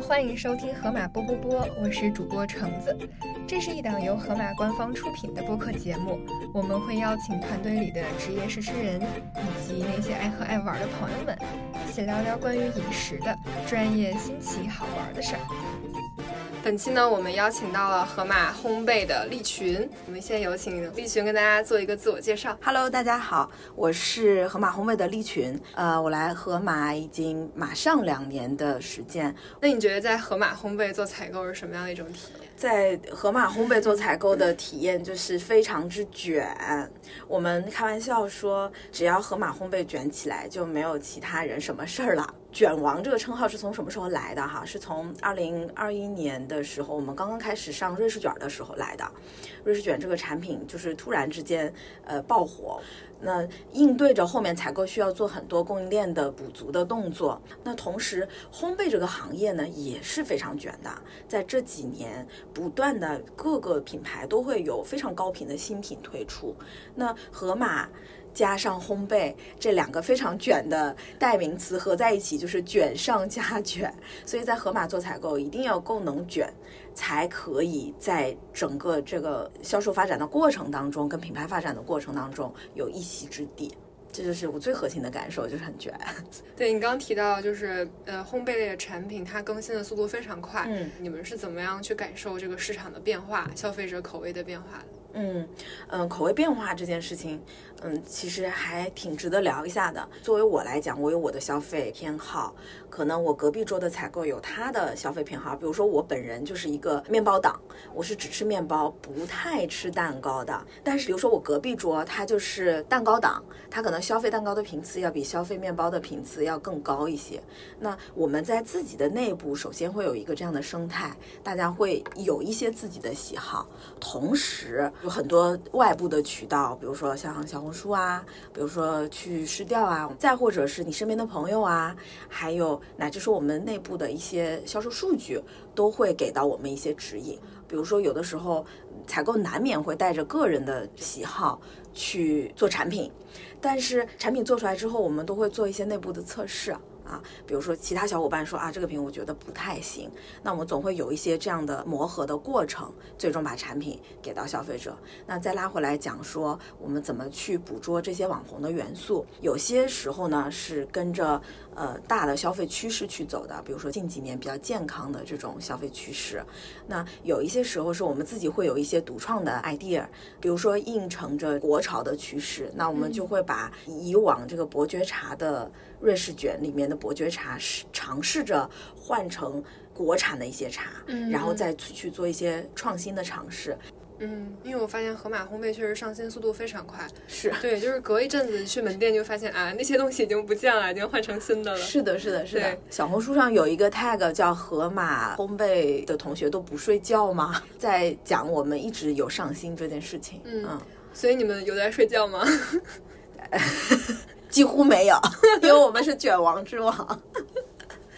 欢迎收听河马波波波，我是主播橙子。这是一档由河马官方出品的播客节目，我们会邀请团队里的职业试吃人以及那些爱喝爱玩的朋友们，一起聊聊关于饮食的专业、新奇、好玩的事儿。本期呢，我们邀请到了河马烘焙的利群。我们先有请利群跟大家做一个自我介绍。Hello，大家好，我是河马烘焙的利群。呃，我来河马已经马上两年的时间。那你觉得在河马烘焙做采购是什么样的一种体验？在河马烘焙做采购的体验就是非常之卷。我们开玩笑说，只要河马烘焙卷起来，就没有其他人什么事儿了。卷王这个称号是从什么时候来的？哈，是从二零二一年的时候，我们刚刚开始上瑞士卷的时候来的。瑞士卷这个产品就是突然之间呃爆火，那应对着后面采购需要做很多供应链的补足的动作。那同时烘焙这个行业呢也是非常卷的，在这几年不断的各个品牌都会有非常高频的新品推出。那盒马。加上烘焙这两个非常卷的代名词合在一起，就是卷上加卷。所以在盒马做采购，一定要够能卷，才可以在整个这个销售发展的过程当中，跟品牌发展的过程当中有一席之地。这就是我最核心的感受，就是很卷。对你刚刚提到，就是呃，烘焙类的产品，它更新的速度非常快。嗯，你们是怎么样去感受这个市场的变化、消费者口味的变化的？嗯嗯，口味变化这件事情，嗯，其实还挺值得聊一下的。作为我来讲，我有我的消费偏好，可能我隔壁桌的采购有他的消费偏好。比如说我本人就是一个面包党，我是只吃面包，不太吃蛋糕的。但是比如说我隔壁桌他就是蛋糕党，他可能消费蛋糕的频次要比消费面包的频次要更高一些。那我们在自己的内部，首先会有一个这样的生态，大家会有一些自己的喜好，同时。有很多外部的渠道，比如说像小红书啊，比如说去试调啊，再或者是你身边的朋友啊，还有乃至说我们内部的一些销售数据，都会给到我们一些指引。比如说有的时候采购难免会带着个人的喜好去做产品，但是产品做出来之后，我们都会做一些内部的测试。啊比如说其他小伙伴说啊，这个品我觉得不太行，那我们总会有一些这样的磨合的过程，最终把产品给到消费者。那再拉回来讲说，我们怎么去捕捉这些网红的元素？有些时候呢是跟着呃大的消费趋势去走的，比如说近几年比较健康的这种消费趋势。那有一些时候是我们自己会有一些独创的 idea，比如说应承着国潮的趋势，那我们就会把以往这个伯爵茶的。瑞士卷里面的伯爵茶是尝试着换成国产的一些茶，嗯，然后再去做一些创新的尝试。嗯，因为我发现盒马烘焙确实上新速度非常快，是对，就是隔一阵子去门店就发现啊，那些东西已经不见了，已经换成新的了。是的，是的，是的。小红书上有一个 tag 叫“盒马烘焙的同学都不睡觉吗？” 在讲我们一直有上新这件事情。嗯，所以你们有在睡觉吗？几乎没有，因为我们是卷王之王。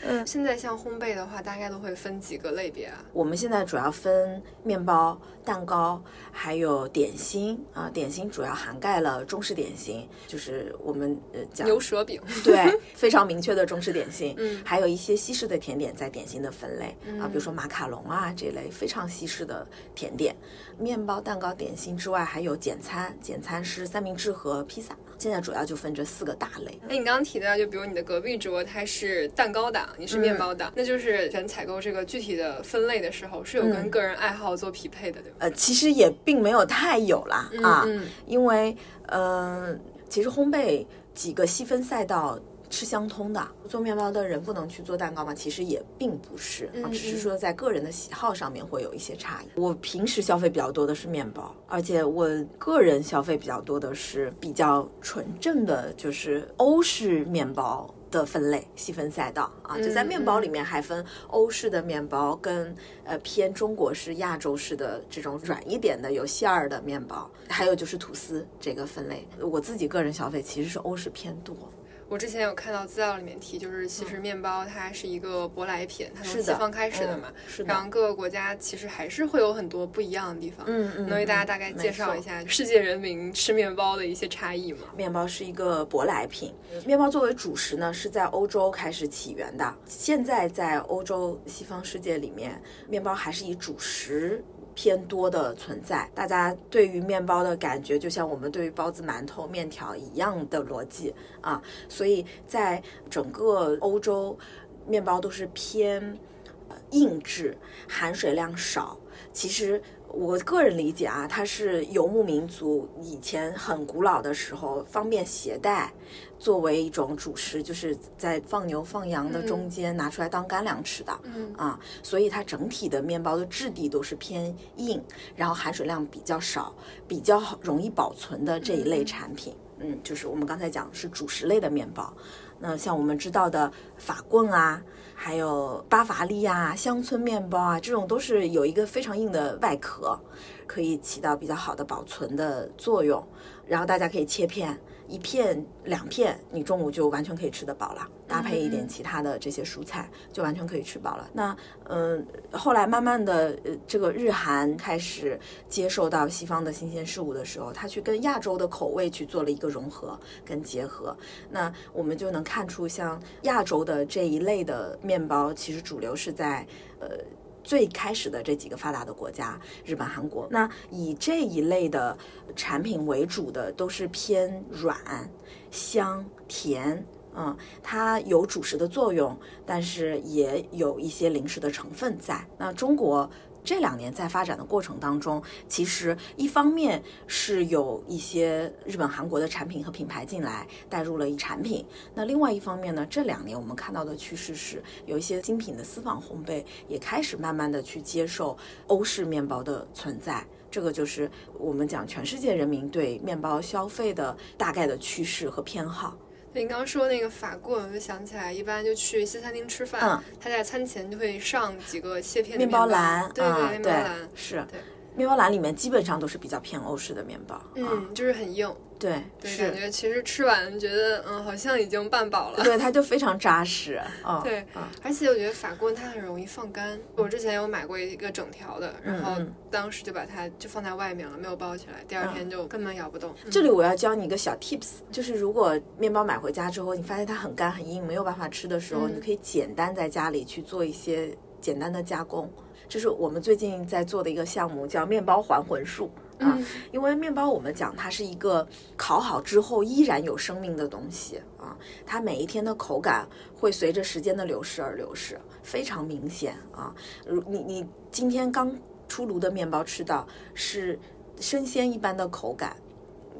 嗯，现在像烘焙的话，大概都会分几个类别啊？我们现在主要分面包、蛋糕，还有点心啊。点心主要涵盖了中式点心，就是我们呃讲牛舌饼，对，非常明确的中式点心。嗯，还有一些西式的甜点在点心的分类啊，比如说马卡龙啊这类非常西式的甜点。面包、蛋糕、点心之外，还有简餐，简餐是三明治和披萨。现在主要就分这四个大类。哎，你刚刚提到，就比如你的隔壁桌，它是蛋糕党，你是面包党，那就是选采购这个具体的分类的时候，是有跟个人爱好做匹配的，对吧？呃，其实也并没有太有啦啊，因为呃，其实烘焙几个细分赛道。是相通的，做面包的人不能去做蛋糕吗？其实也并不是，只是说在个人的喜好上面会有一些差异。我平时消费比较多的是面包，而且我个人消费比较多的是比较纯正的，就是欧式面包的分类细分赛道啊。就在面包里面还分欧式的面包跟呃偏中国式、亚洲式的这种软一点的有馅儿的面包，还有就是吐司这个分类。我自己个人消费其实是欧式偏多。我之前有看到资料里面提，就是其实面包它是一个舶来品，它从是西方开始的嘛。嗯是的然后各个国家其实还是会有很多不一样的地方。嗯嗯能为大家嗯大概介绍一下世界人民吃面包的一些差异吗？面包是一个舶来品，面包作为主食呢，是在欧洲开始起源的。现在在欧洲西方世界里面，面包还是以主食。偏多的存在，大家对于面包的感觉，就像我们对于包子、馒头、面条一样的逻辑啊，所以在整个欧洲，面包都是偏硬质，含水量少。其实我个人理解啊，它是游牧民族以前很古老的时候方便携带，作为一种主食，就是在放牛放羊的中间拿出来当干粮吃的。嗯啊，所以它整体的面包的质地都是偏硬，然后含水量比较少，比较好容易保存的这一类产品。嗯，就是我们刚才讲是主食类的面包。那像我们知道的法棍啊，还有巴伐利亚乡村面包啊，这种都是有一个非常硬的外壳，可以起到比较好的保存的作用。然后大家可以切片，一片两片，你中午就完全可以吃得饱了，搭配一点其他的这些蔬菜，就完全可以吃饱了。那嗯、后来慢慢的，呃，这个日韩开始接受到西方的新鲜事物的时候，它去跟亚洲的口味去做了一个融合跟结合。那我们就能看出，像亚洲的这一类的面包，其实主流是在呃。最开始的这几个发达的国家，日本、韩国，那以这一类的产品为主的，都是偏软、香、甜，嗯，它有主食的作用，但是也有一些零食的成分在。那中国这两年在发展的过程当中，其实一方面是有一些日本、韩国的产品和品牌进来带入了一产品，那另外一方面呢，这两年我们看到的趋势是有一些精品的私房烘焙也开始慢慢的去接受欧式面包的存在。这个就是我们讲全世界人民对面包消费的大概的趋势和偏好。对你刚刚说那个法棍，我就想起来，一般就去西餐厅吃饭，嗯他在餐前就会上几个切片的面包篮，对对面包篮，是对，面包篮里面基本上都是比较偏欧式的面包，啊，嗯，就是很硬，对，对，感，觉其实吃完觉得，嗯，好像已经半饱了。对，它就非常扎实，哦，对嗯，而且我觉得法棍它很容易放干。我之前有买过一个整条的，然后当时就把它就放在外面了，没有包起来，第二天就根本咬不动。这里我要教你一个小 tips，就是如果面包买回家之后，你发现它很干很硬，没有办法吃的时候，嗯你可以简单在家里去做一些简单的加工。这是我们最近在做的一个项目，叫面包还魂术啊。嗯因为面包我们讲它是一个烤好之后依然有生命的东西啊，它每一天的口感会随着时间的流逝而流逝，非常明显啊。如你你今天刚出炉的面包吃到是生鲜一般的口感，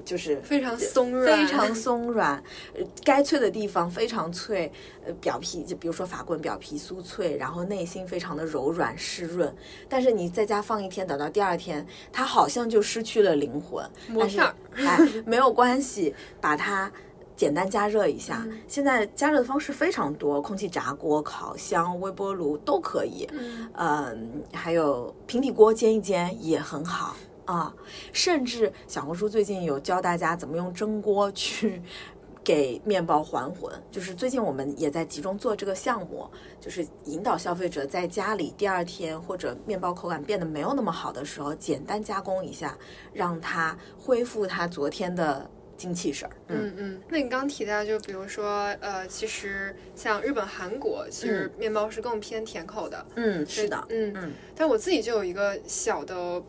就是非常松软，非常松软，呃，该脆的地方非常脆，呃，表皮就比如说法棍表皮酥脆，然后内心非常的柔软湿润。但是你在家放一天，等到第二天，它好像就失去了灵魂。但是。哎，没有关系，把它。简单加热一下，嗯现在加热的方式非常多，空气炸锅、烤箱、微波炉都可以。嗯嗯，还有平底锅煎一煎也很好啊。甚至小红书最近有教大家怎么用蒸锅去给面包还魂，就是最近我们也在集中做这个项目，就是引导消费者在家里第二天或者面包口感变得没有那么好的时候，简单加工一下，让它恢复它昨天的精气神儿。嗯嗯嗯，那你刚提到，就比如说，呃，其实像日本、韩国，其实面包是更偏甜口的。嗯，是的，嗯嗯，但我自己就有一个小的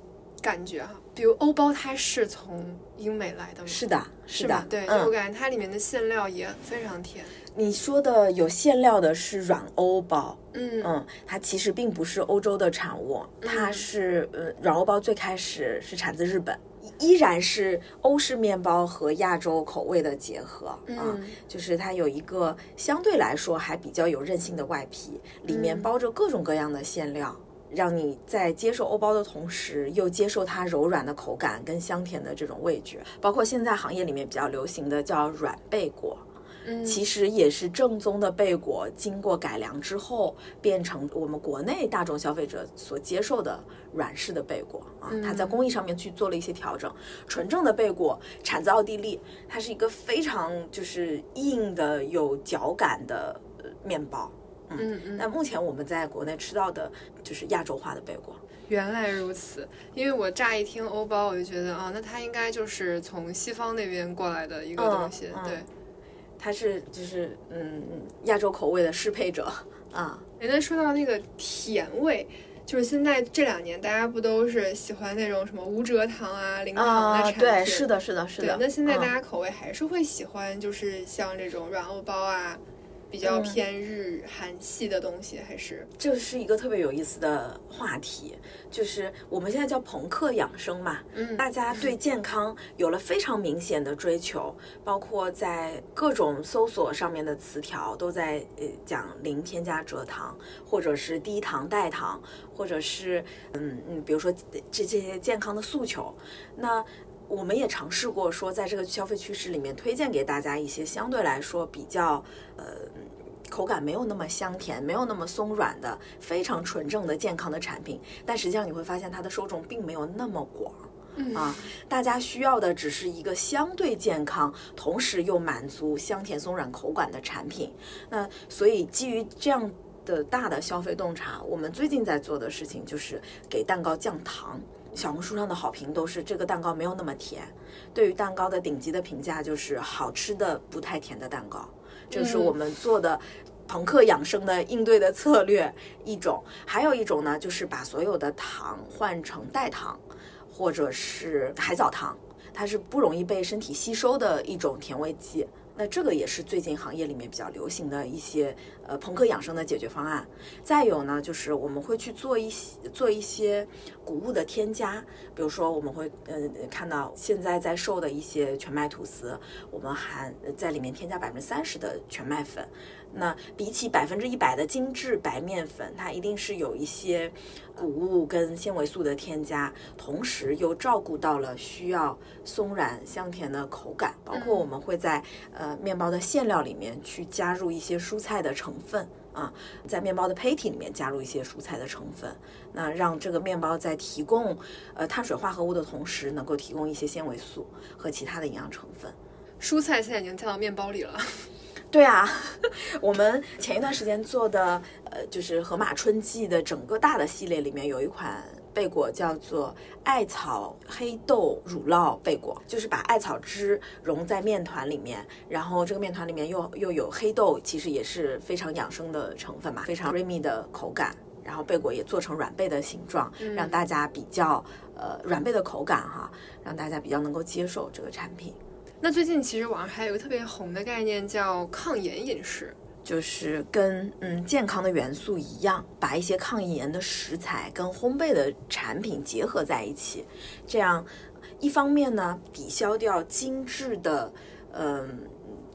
感觉哈，比如欧包它是从英美来的吗？是的，的是的，？对，就我嗯，感觉它里面的馅料也非常甜。你说的有馅料的是软欧包。嗯嗯，它其实并不是欧洲的产物，它嗯是呃软欧包最开始是产自日本，依然是欧式面包和亚洲口味的结合啊，嗯就是它有一个相对来说还比较有韧性的外皮，里面嗯包着各种各样的馅料。让你在接受欧包的同时，又接受它柔软的口感跟香甜的这种味觉，包括现在行业里面比较流行的叫软贝果，嗯其实也是正宗的贝果经过改良之后变成我们国内大众消费者所接受的软式的贝果啊，它在工艺上面去做了一些调整。纯正的贝果产自奥地利，它是一个非常就是硬的有嚼感的呃面包。嗯嗯，但目前我们在国内吃到的就是亚洲化的贝果。原来如此。因为我乍一听欧包，我就觉得啊，那它应该就是从西方那边过来的一个东西。嗯嗯对，它是就是嗯亚洲口味的适配者啊，哎，那说到那个甜味。就是现在这两年，大家不都是喜欢那种什么无蔗糖啊、零糖的啊，产品？对，是的，是的，是的。，那现在大嗯家口味还是会喜欢，就是像这种软欧包啊，比较嗯偏日韩系的东西，还是这是一个特别有意思的话题，就是我们现在叫朋克养生嘛，嗯大家对健康有了非常明显的追求，包括在各种搜索上面的词条都在呃讲零添加蔗糖，或者是低糖代糖，或者是嗯嗯，比如说这这些健康的诉求，那。我们也尝试过说，在这个消费趋势里面推荐给大家一些相对来说比较呃口感没有那么香甜、没有那么松软的非常纯正的健康的产品，但实际上你会发现它的受众并没有那么广。啊，大家需要的只是一个相对健康，同时又满足香甜松软口感的产品。那所以基于这样的大的消费洞察，我们最近在做的事情就是给蛋糕降糖。小红书上的好评都是这个蛋糕没有那么甜。对于蛋糕的顶级的评价就是好吃的不太甜的蛋糕，这是我们做的。朋克养生的应对的策略一种，还有一种呢，就是把所有的糖换成代糖，或者是海藻糖，它是不容易被身体吸收的一种甜味剂。那这个也是最近行业里面比较流行的一些呃朋克养生的解决方案。再有呢，就是我们会去做一些做一些谷物的添加，比如说我们会呃看到现在在售的一些全麦吐司，我们含在里面添加百分之三十的全麦粉。那比起百分之一百的精致白面粉，它一定是有一些谷物跟纤维素的添加，同时又照顾到了需要松软香甜的口感。包括我们会在呃面包的馅料里面去加入一些蔬菜的成分啊，在面包的胚体里面加入一些蔬菜的成分，那让这个面包在提供呃碳水化合物的同时，能够提供一些纤维素和其他的营养成分。蔬菜现在已经加到面包里了。对啊，我们前一段时间做的，呃，就是河马春季的整个大的系列里面有一款贝果叫做艾草黑豆乳酪贝果，就是把艾草汁融在面团里面，然后这个面团里面又又有黑豆，其实也是非常养生的成分嘛，非常 creamy 的口感。然后贝果也做成软贝的形状，让大家比较呃软贝的口感哈，让大家比较能够接受这个产品。那最近其实网上还有一个特别红的概念叫抗炎饮食，就是跟嗯健康的元素一样，把一些抗炎的食材跟烘焙的产品结合在一起，这样一方面呢抵消掉精致的嗯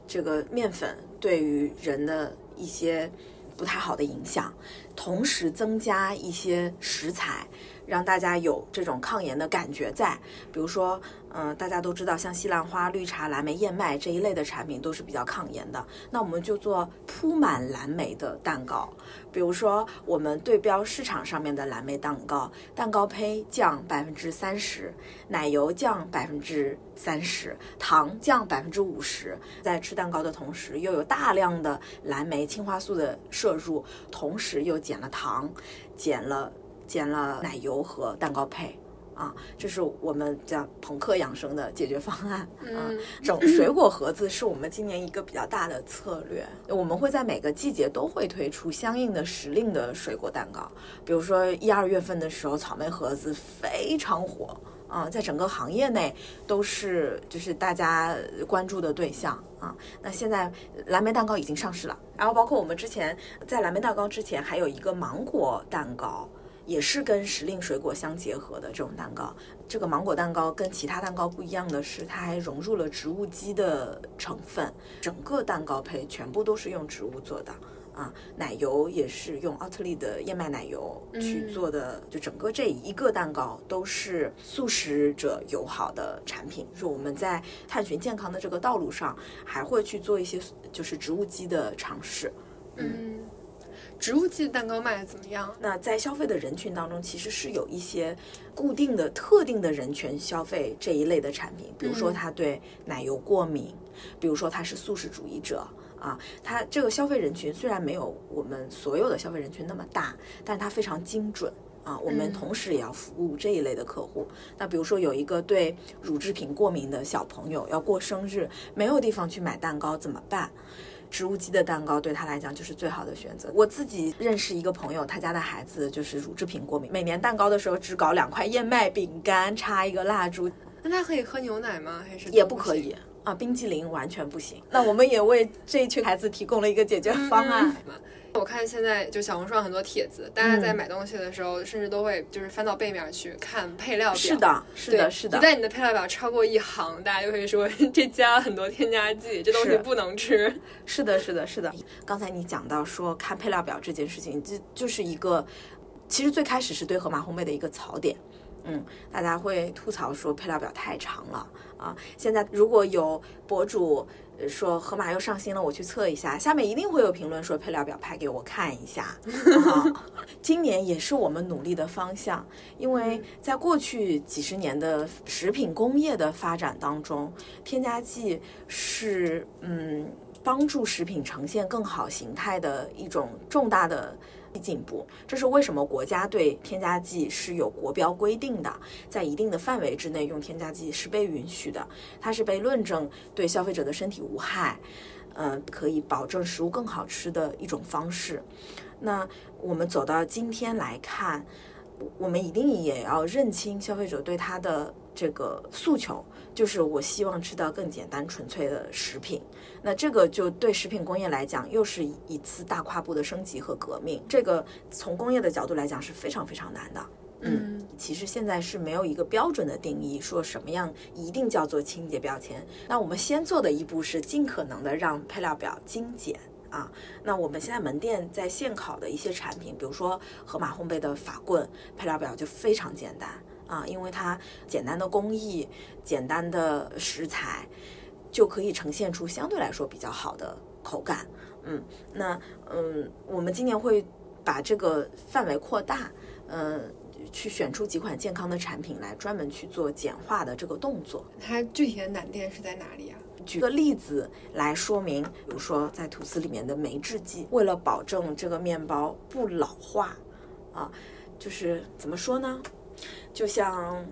这个面粉对于人的一些不太好的影响，同时增加一些食材，让大家有这种抗炎的感觉在。比如说，嗯、大家都知道，像西兰花、绿茶、蓝莓、燕麦这一类的产品都是比较抗炎的。那我们就做铺满蓝莓的蛋糕，比如说我们对标市场上面的蓝莓蛋糕，蛋糕胚降百分之三十，奶油降百分之三十，糖降百分之五十。在吃蛋糕的同时，又有大量的蓝莓、青花素的摄入，同时又减了糖，减了减了奶油和蛋糕胚。啊，这是我们叫朋克养生的解决方案。嗯，整水果盒子是我们今年一个比较大的策略，我们会在每个季节都会推出相应的时令的水果蛋糕。比如说一二月份的时候，草莓盒子非常火。啊、在整个行业内都是就是大家关注的对象啊。那现在蓝莓蛋糕已经上市了，然后包括我们之前在蓝莓蛋糕之前还有一个芒果蛋糕，也是跟时令水果相结合的这种蛋糕。这个芒果蛋糕跟其他蛋糕不一样的是，它还融入了植物基的成分，整个蛋糕胚全部都是用植物做的。啊，奶油也是用奥特利的燕麦奶油去做的，就整个这一个蛋糕都是素食者友好的产品。就是我们在探寻健康的这个道路上，还会去做一些就是植物基的尝试。嗯，植物基蛋糕卖的怎么样？那在消费的人群当中，其实是有一些固定的、特定的人群消费这一类的产品，比如说他对奶油过敏，比如说他是素食主义者。啊，它这个消费人群虽然没有我们所有的消费人群那么大，但是它非常精准啊。我们同时也要服务这一类的客户。那比如说有一个对乳制品过敏的小朋友要过生日，没有地方去买蛋糕怎么办？植物基的蛋糕对他来讲就是最好的选择。我自己认识一个朋友，他家的孩子就是乳制品过敏，每年蛋糕的时候只搞两块燕麦饼干，插一个蜡烛。那他可以喝牛奶吗？还是也不可以？啊，冰激凌完全不行。那我们也为这一群孩子提供了一个解决方案。我看现在就小红书上很多帖子，大家在买东西的时候，甚至都会就是翻到背面去看配料表。是的，是的，是的。一旦你的配料表超过一行，大家就会说这加了很多添加剂，这东西不能吃。是的，是的，是的。刚才你讲到说看配料表这件事情，这就是一个，其实最开始是对盒马烘焙的一个槽点。嗯，大家会吐槽说配料表太长了啊。现在如果有博主说河马又上新了，我去测一下，下面一定会有评论说配料表拍给我看一下。今年也是我们努力的方向，因为在过去几十年的食品工业的发展当中，添加剂是嗯帮助食品呈现更好形态的一种重大的。进步，这是为什么国家对添加剂是有国标规定的，在一定的范围之内用添加剂是被允许的，它是被论证对消费者的身体无害，嗯，可以保证食物更好吃的一种方式。那我们走到今天来看，我们一定也要认清消费者对它的这个诉求。就是我希望吃到更简单纯粹的食品，那这个就对食品工业来讲又是一次大跨步的升级和革命。这个从工业的角度来讲是非常非常难的。嗯，其实现在是没有一个标准的定义，说什么样一定叫做清洁标签。那我们先做的一步是尽可能的让配料表精简啊。那我们现在门店在现烤的一些产品，比如说盒马烘焙的法棍，配料表就非常简单。啊，因为它简单的工艺、简单的食材，就可以呈现出相对来说比较好的口感。嗯，那嗯，我们今年会把这个范围扩大，嗯，去选出几款健康的产品来专门去做简化的这个动作。它具体的难点是在哪里啊？举个例子来说明，比如说在吐司里面的酶制剂，为了保证这个面包不老化，啊，就是怎么说呢？就像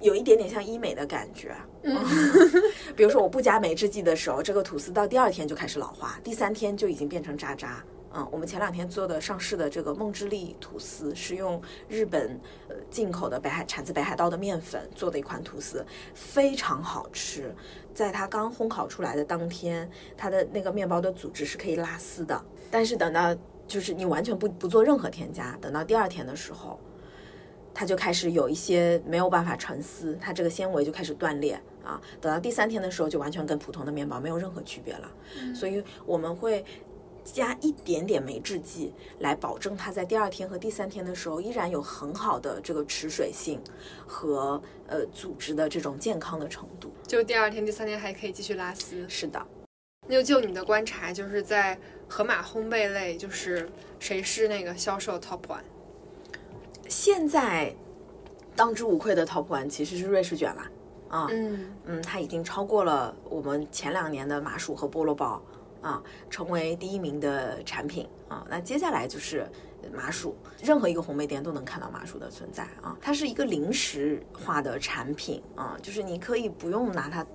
有一点点像医美的感觉，嗯，比如说我不加酶制剂的时候，这个吐司到第二天就开始老化，第三天就已经变成渣渣。嗯，我们前两天做的上市的这个梦之力吐司，是用日本呃进口的北海产自北海道的面粉做的一款吐司，非常好吃。在它刚烘烤出来的当天，它的那个面包的组织是可以拉丝的，但是等到就是你完全不不做任何添加，等到第二天的时候。它就开始有一些没有办法成丝，它这个纤维就开始断裂啊。等到第三天的时候，就完全跟普通的面包没有任何区别了。所以我们会加一点点酶制剂，来保证它在第二天和第三天的时候依然有很好的这个持水性和呃组织的这种健康的程度。就第二天、第三天还可以继续拉丝。是的。那就就你的观察，就是在盒马烘焙类，就是谁是那个销售 top one？现在当之无愧的 top one 其实是瑞士卷了啊，嗯嗯，它已经超过了我们前两年的麻薯和菠萝包啊，成为第一名的产品啊。那接下来就是麻薯，任何一个红梅店都能看到麻薯的存在啊。它是一个零食化的产品啊，就是你可以不用拿它。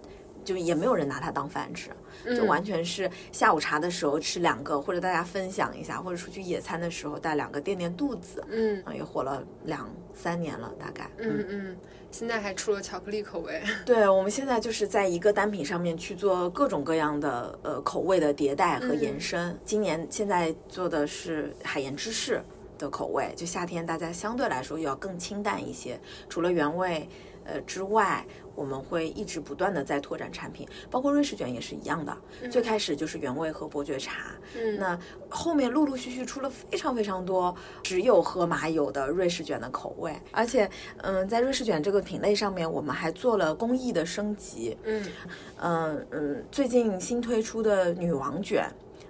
就也没有人拿它当饭吃，就完全是下午茶的时候吃两个，或者大家分享一下，或者出去野餐的时候带两个垫垫肚子。嗯，也火了两三年了，大概。嗯嗯，现在还出了巧克力口味。对，我们现在就是在一个单品上面去做各种各样的呃口味的迭代和延伸。今年现在做的是海盐芝士。的口味，就夏天大家相对来说要更清淡一些。除了原味，呃之外，我们会一直不断的在拓展产品，包括瑞士卷也是一样的。最开始就是原味和伯爵茶，嗯那后面陆陆续续出了非常非常多只有喝马有的瑞士卷的口味，而且，嗯，在瑞士卷这个品类上面，我们还做了工艺的升级。嗯嗯嗯，最近新推出的女王卷。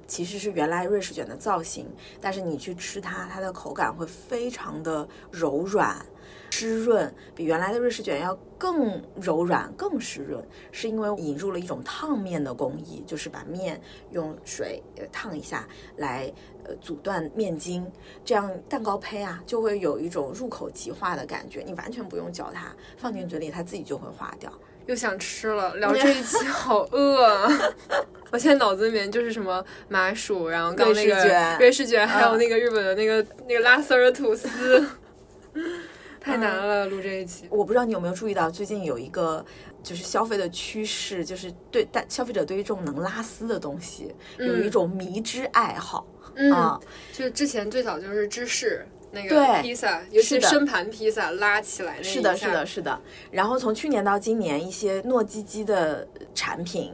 其实是原来瑞士卷的造型，但是你去吃它，它的口感会非常的柔软、湿润，比原来的瑞士卷要更柔软、更湿润，是因为引入了一种烫面的工艺，就是把面用水呃烫一下来呃阻断面筋，这样蛋糕胚啊就会有一种入口即化的感觉，你完全不用嚼它，放进嘴里它自己就会化掉。又想吃了，聊这一期好饿啊！我现在脑子里面就是什么麻薯，然后刚那个瑞士卷还有嗯那个日本的那个那个拉丝儿的吐司，太难了，录这一期。我不知道你有没有注意到，最近有一个就是消费的趋势，就是对但消费者对于这种能拉丝的东西、有一种迷之爱好嗯，啊。就是之前最早就是芝士那个对披萨，尤其是的深盘披萨拉起来那一是的，是的，，是的。然后从去年到今年，一些糯叽叽的产品。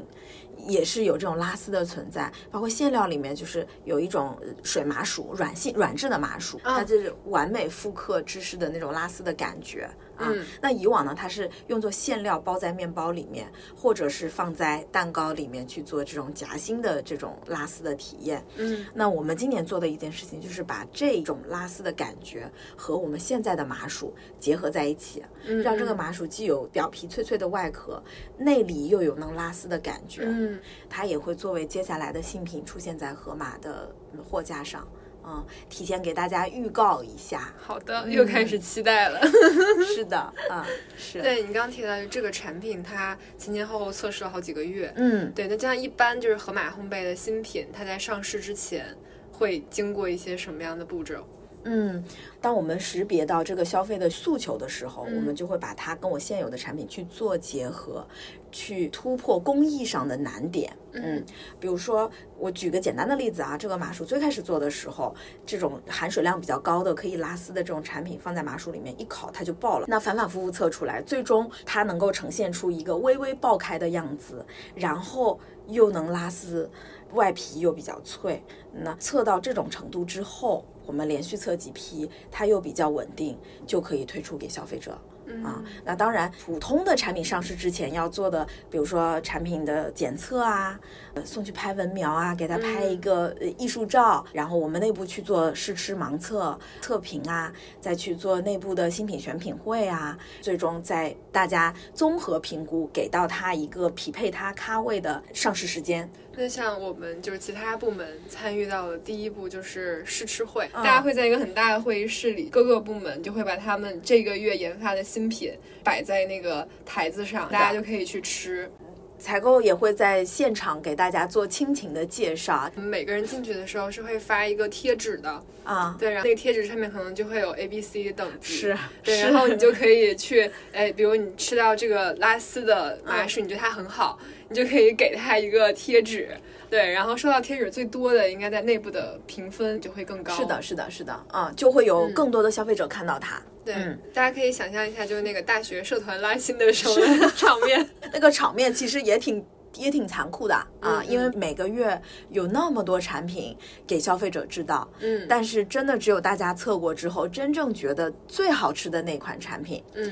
也是有这种拉丝的存在，包括馅料里面就是有一种呃水麻薯，软性软质的麻薯，它就是完美复刻芝士的那种拉丝的感觉啊。嗯那以往呢，它是用作馅料包在面包里面，或者是放在蛋糕里面去做这种夹心的这种拉丝的体验。嗯那我们今年做的一件事情，就是把这种拉丝的感觉和我们现在的麻薯结合在一起，嗯，让这个麻薯既有表皮脆脆的外壳，内里又有能拉丝的感觉。嗯，它也会作为接下来的新品出现在盒马的货架上。嗯，提前给大家预告一下。好的，又开始期待了。是的，嗯，是，对你刚刚提到这个产品，它前前后后测试了好几个月。嗯，对，那就像一般就是盒马烘焙的新品，它在上市之前会经过一些什么样的步骤？嗯，当我们识别到这个消费的诉求的时候，我嗯们就会把它跟我现有的产品去做结合，去突破工艺上的难点。嗯，比如说我举个简单的例子啊，这个麻薯最开始做的时候，这种含水量比较高的可以拉丝的这种产品放在麻薯里面一烤它就爆了。那反反复复测出来，最终它能够呈现出一个微微爆开的样子，然后又能拉丝，外皮又比较脆。那测到这种程度之后，我们连续测几批，它又比较稳定，就可以推出给消费者。啊，那当然，普通的产品上市之前要做的，比如说产品的检测啊，呃，送去拍文描啊，给他拍一个呃艺术照，然后我们内部去做试吃盲测测评啊，再去做内部的新品选品会啊，最终在大家综合评估，给到他一个匹配他咖位的上市时间。那像我们就是其他部门参与到的第一步就是试吃会，嗯大家会在一个很大的会议室里，各个部门就会把他们这个月研发的新品摆在那个台子上，大家就可以去吃。采购也会在现场给大家做亲情的介绍。我们每个人进去的时候是会发一个贴纸的，啊，对，然后那个贴纸上面可能就会有 A、B、C 等级，是，对，然后你就可以去，哎，比如你吃到这个拉丝的麻薯，你觉得它很好，你就可以给它一个贴纸，对，然后收到贴纸最多的，应该在内部的评分就会更高。是的，，是的，是的，啊、就会有更多的消费者看到它。对，嗯大家可以想象一下，就是那个大学社团拉新的时候的 场面。那个场面其实也挺也挺残酷的啊，嗯因为每个月有那么多产品给消费者知道，嗯但是真的只有大家测过之后，真正觉得最好吃的那款产品，嗯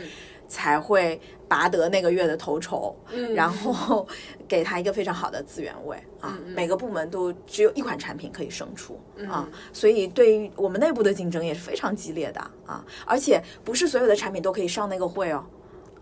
才会拔得那个月的头筹，嗯，然后给他一个非常好的资源位啊。每个部门都只有一款产品可以胜出啊嗯，所以对于我们内部的竞争也是非常激烈的啊。而且不是所有的产品都可以上那个会哦。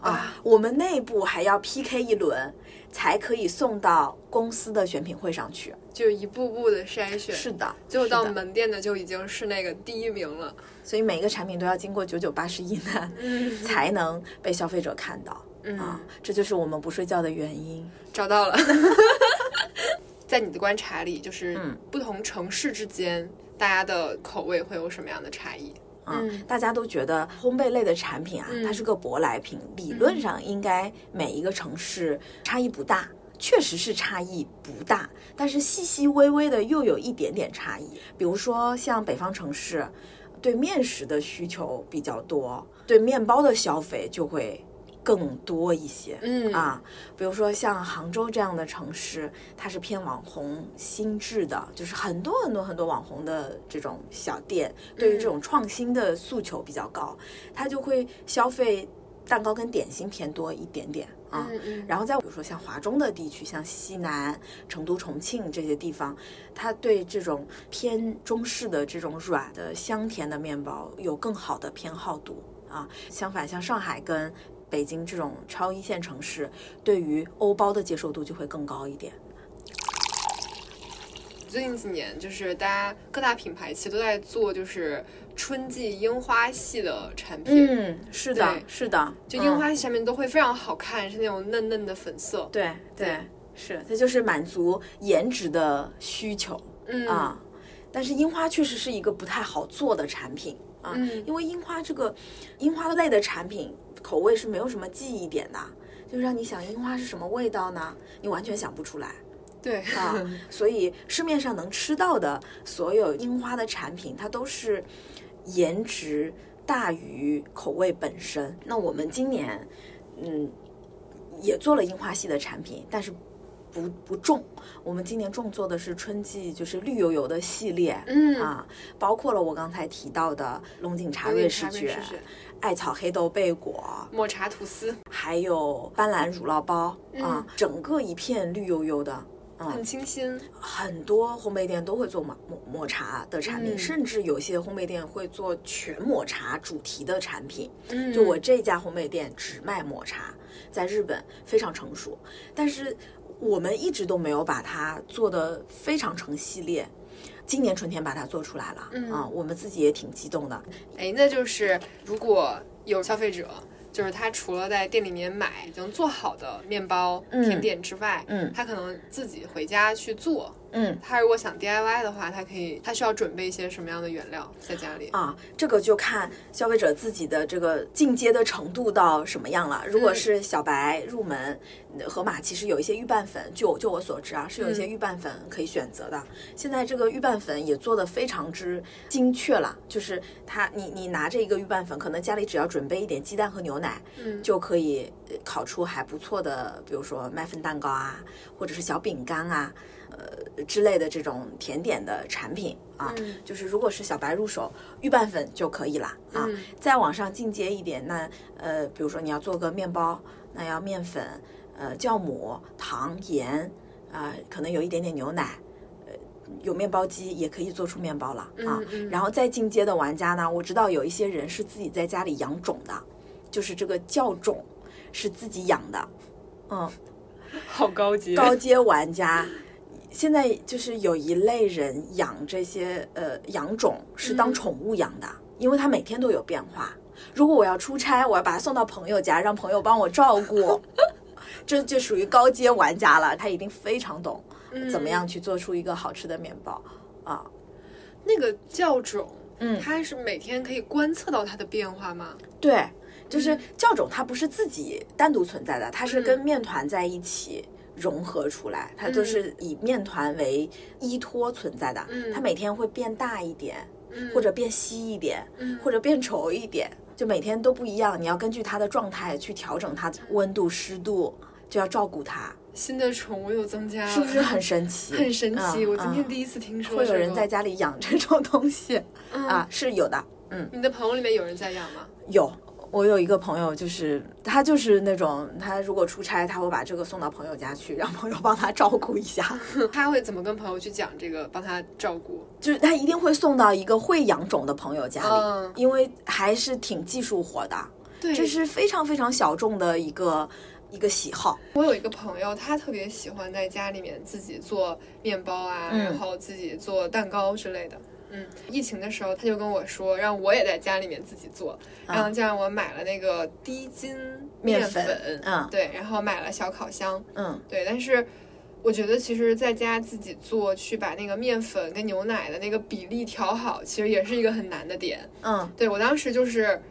啊，我们内部还要 PK 一轮，才可以送到公司的选品会上去。就一步步的筛选，是的，最后到门店的就已经是那个第一名了。所以每一个产品都要经过九九八十一难，嗯才能被消费者看到。嗯啊，这就是我们不睡觉的原因。找到了。在你的观察里，就是嗯不同城市之间，大家的口味会有什么样的差异？啊，嗯大家都觉得烘焙类的产品啊，嗯它是个舶来品，理论上应该每一个城市差异不大。确实是差异不大，但是细细微微的又有一点点差异。比如说像北方城市，对面食的需求比较多，对面包的消费就会更多一些。嗯啊，比如说像杭州这样的城市，它是偏网红心智的，就是很多很多很多网红的这种小店，对于这种创新的诉求比较高，它就会消费蛋糕跟点心偏多一点点啊。嗯嗯然后再比如说像华中的地区，像西南、成都、重庆这些地方，它对这种偏中式的这种软的香甜的面包有更好的偏好度啊。相反，像上海跟北京这种超一线城市，对于欧包的接受度就会更高一点。最近几年，就是大家各大品牌其实都在做，就是春季樱花系的产品。嗯，是的，是的，就樱花系上面都会非常好看，是那种嫩嫩的粉色。对对对是，它就是满足颜值的需求。嗯啊，但是樱花确实是一个不太好做的产品啊，嗯因为樱花这个樱花类的产品口味是没有什么记忆点的，就是让你想樱花是什么味道呢？你完全想不出来对啊。所以市面上能吃到的所有樱花的产品，它都是颜值大于口味本身。那我们今年嗯也做了樱花系的产品，但是。不不重，我们今年重做的是春季，就是绿油油的系列，嗯啊，包括了我刚才提到的龙井茶瑞士、卷艾草黑豆贝果，抹茶吐司还有斑斓乳酪包、嗯啊，整个一片绿油油的。很嗯，清新。很多烘焙店都会做抹抹抹茶的产品，嗯甚至有些烘焙店会做全抹茶主题的产品。嗯，就我这家烘焙店只卖抹茶，在日本非常成熟，但是我们一直都没有把它做的非常成系列。今年春天把它做出来了，嗯啊，我们自己也挺激动的。哎，那就是如果有消费者，就是他除了在店里面买已经做好的面包、嗯甜点之外，嗯他可能自己回家去做。嗯他如果想 DIY 的话，他可以，他需要准备一些什么样的原料在家里？啊，这个就看消费者自己的这个进阶的程度到什么样了。如果嗯是小白入门，呃盒马其实有一些预拌粉，就就我所知啊，是有一些嗯预拌粉可以选择的。现在这个预拌粉也做得非常之精确了，就是它你你拿着一个预拌粉，可能家里只要准备一点鸡蛋和牛奶，嗯就可以呃烤出还不错的，比如说麦芬蛋糕啊，或者是小饼干啊，呃之类的这种甜点的产品啊。嗯就是如果是小白入手，预拌粉就可以了啊。嗯再往上进阶一点，那呃，比如说你要做个面包，那要面粉、呃酵母、糖、盐啊、可能有一点点牛奶。呃有面包机也可以做出面包了啊，嗯嗯然后再进阶的玩家呢，我知道有一些人是自己在家里养种的，就是这个酵种是自己养的，嗯，好高级。高阶玩家，现在就是有一类人养这些呃养种是当嗯宠物养的，因为它每天都有变化。如果我要出差，我要把它送到朋友家，让朋友帮我照顾，这就属于高阶玩家了。他一定非常懂怎么样去做出一个好吃的面包啊。那个酵种，嗯它是每天可以观测到它的变化吗？对，就是酵种，它不是自己单独存在的，它是嗯跟面团在一起融合出来，它就是以面团为依托存在的。嗯它每天会变大一点，嗯或者变稀一点，嗯或者变稠一点，就每天都不一样。你要根据它的状态去调整它的温度、湿度，就要照顾它，新的宠物又增加了，是不是很神奇？很神奇？嗯我今天嗯第一次听说、会这个，有人在家里养这种东西、嗯啊，是有的。嗯，你的朋友里面有人在养吗？有，我有一个朋友，就是他就是那种，他如果出差，他会把这个送到朋友家去，让朋友帮他照顾一下。他会怎么跟朋友去讲这个，帮他照顾？就是他一定会送到一个会养种的朋友家里，嗯因为还是挺技术活的，对，这是非常非常小众的一个一个喜好。我有一个朋友，他特别喜欢在家里面自己做面包啊，嗯然后自己做蛋糕之类的。嗯，疫情的时候他就跟我说，让我也在家里面自己做，然后就让我买了那个低筋面粉，粉嗯。对，然后买了小烤箱，嗯。对，但是我觉得其实在家自己做，去把那个面粉跟牛奶的那个比例调好，其实也是一个很难的点。嗯，对我当时就是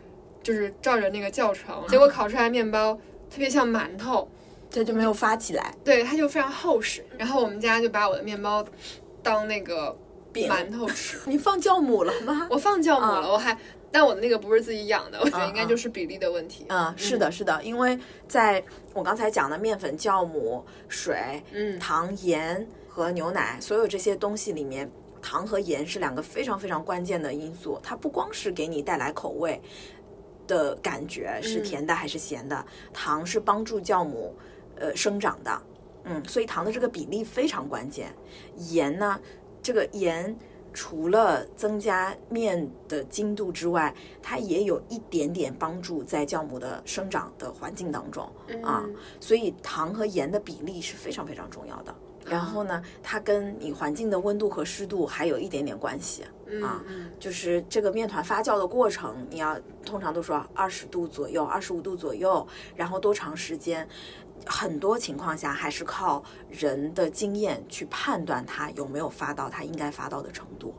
就是照着那个教程，结果烤出来面包特别像馒头，这就没有发起来。对，它就非常厚实。然后我们家就把我的面包当那个饼。馒头吃。你放酵母了吗？我放酵母了，嗯我还，但我的那个不是自己养的，我觉得应该就是比例的问题。嗯，是的，是的，因为在我刚才讲的面粉、酵母、水、嗯糖、盐和牛奶，所有这些东西里面，糖和盐是两个非常非常关键的因素。它不光是给你带来口味的感觉是嗯甜的还是咸的，糖是帮助酵母呃生长的。嗯，所以糖的这个比例非常关键。盐呢，这个盐除了增加面的精度之外，它也有一点点帮助在酵母的生长的环境当中啊。嗯所以糖和盐的比例是非常非常重要的。然后呢，它跟你环境的温度和湿度还有一点点关系。嗯啊嗯就是这个面团发酵的过程，你要通常都说二十度左右、二十五度左右，然后多长时间？很多情况下还是靠人的经验去判断它有没有发到它应该发到的程度，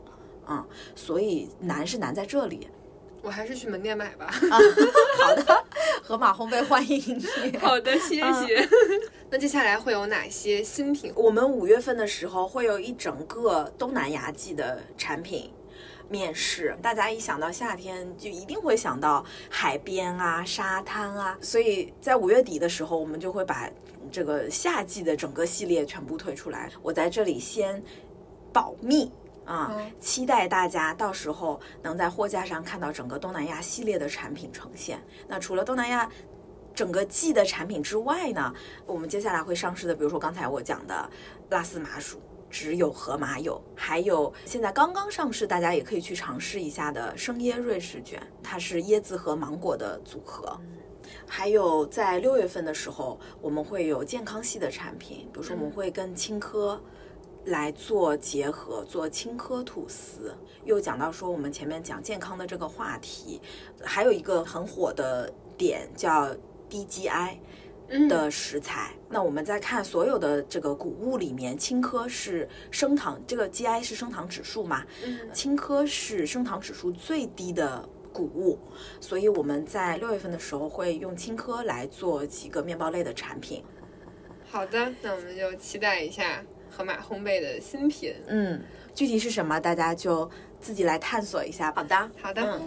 嗯，所以难是难在这里。我还是去门店买吧。好的，盒马烘焙欢迎你。好的，谢谢。那接下来会有哪些新品？我们五月份的时候会有一整个东南亚季的产品面试，大家一想到夏天就一定会想到海边啊、沙滩啊，所以在五月底的时候，我们就会把这个夏季的整个系列全部推出来。我在这里先保密。啊、嗯期待大家到时候能在货架上看到整个东南亚系列的产品呈现。那除了东南亚整个季的产品之外呢，我们接下来会上市的，比如说刚才我讲的拉丝麻薯。只有河马有，还有现在刚刚上市，大家也可以去尝试一下的生椰瑞士卷，它是椰子和芒果的组合。还有在六月份的时候，我们会有健康系的产品，比如说我们会跟青稞来做结合，做青稞吐司。又讲到说我们前面讲健康的这个话题，还有一个很火的点叫 DGI。嗯的食材。那我们再看所有的这个谷物里面，青稞是升糖，这个 GI 是升糖指数嘛？嗯青稞是升糖指数最低的谷物，所以我们在六月份的时候会用青稞来做几个面包类的产品。好的，那我们就期待一下河马烘焙的新品。嗯，具体是什么，大家就自己来探索一下吧。好的，好的，嗯，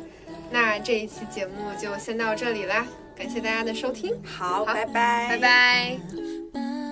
那这一期节目就先到这里啦，感谢大家的收听，好好，拜拜，拜拜。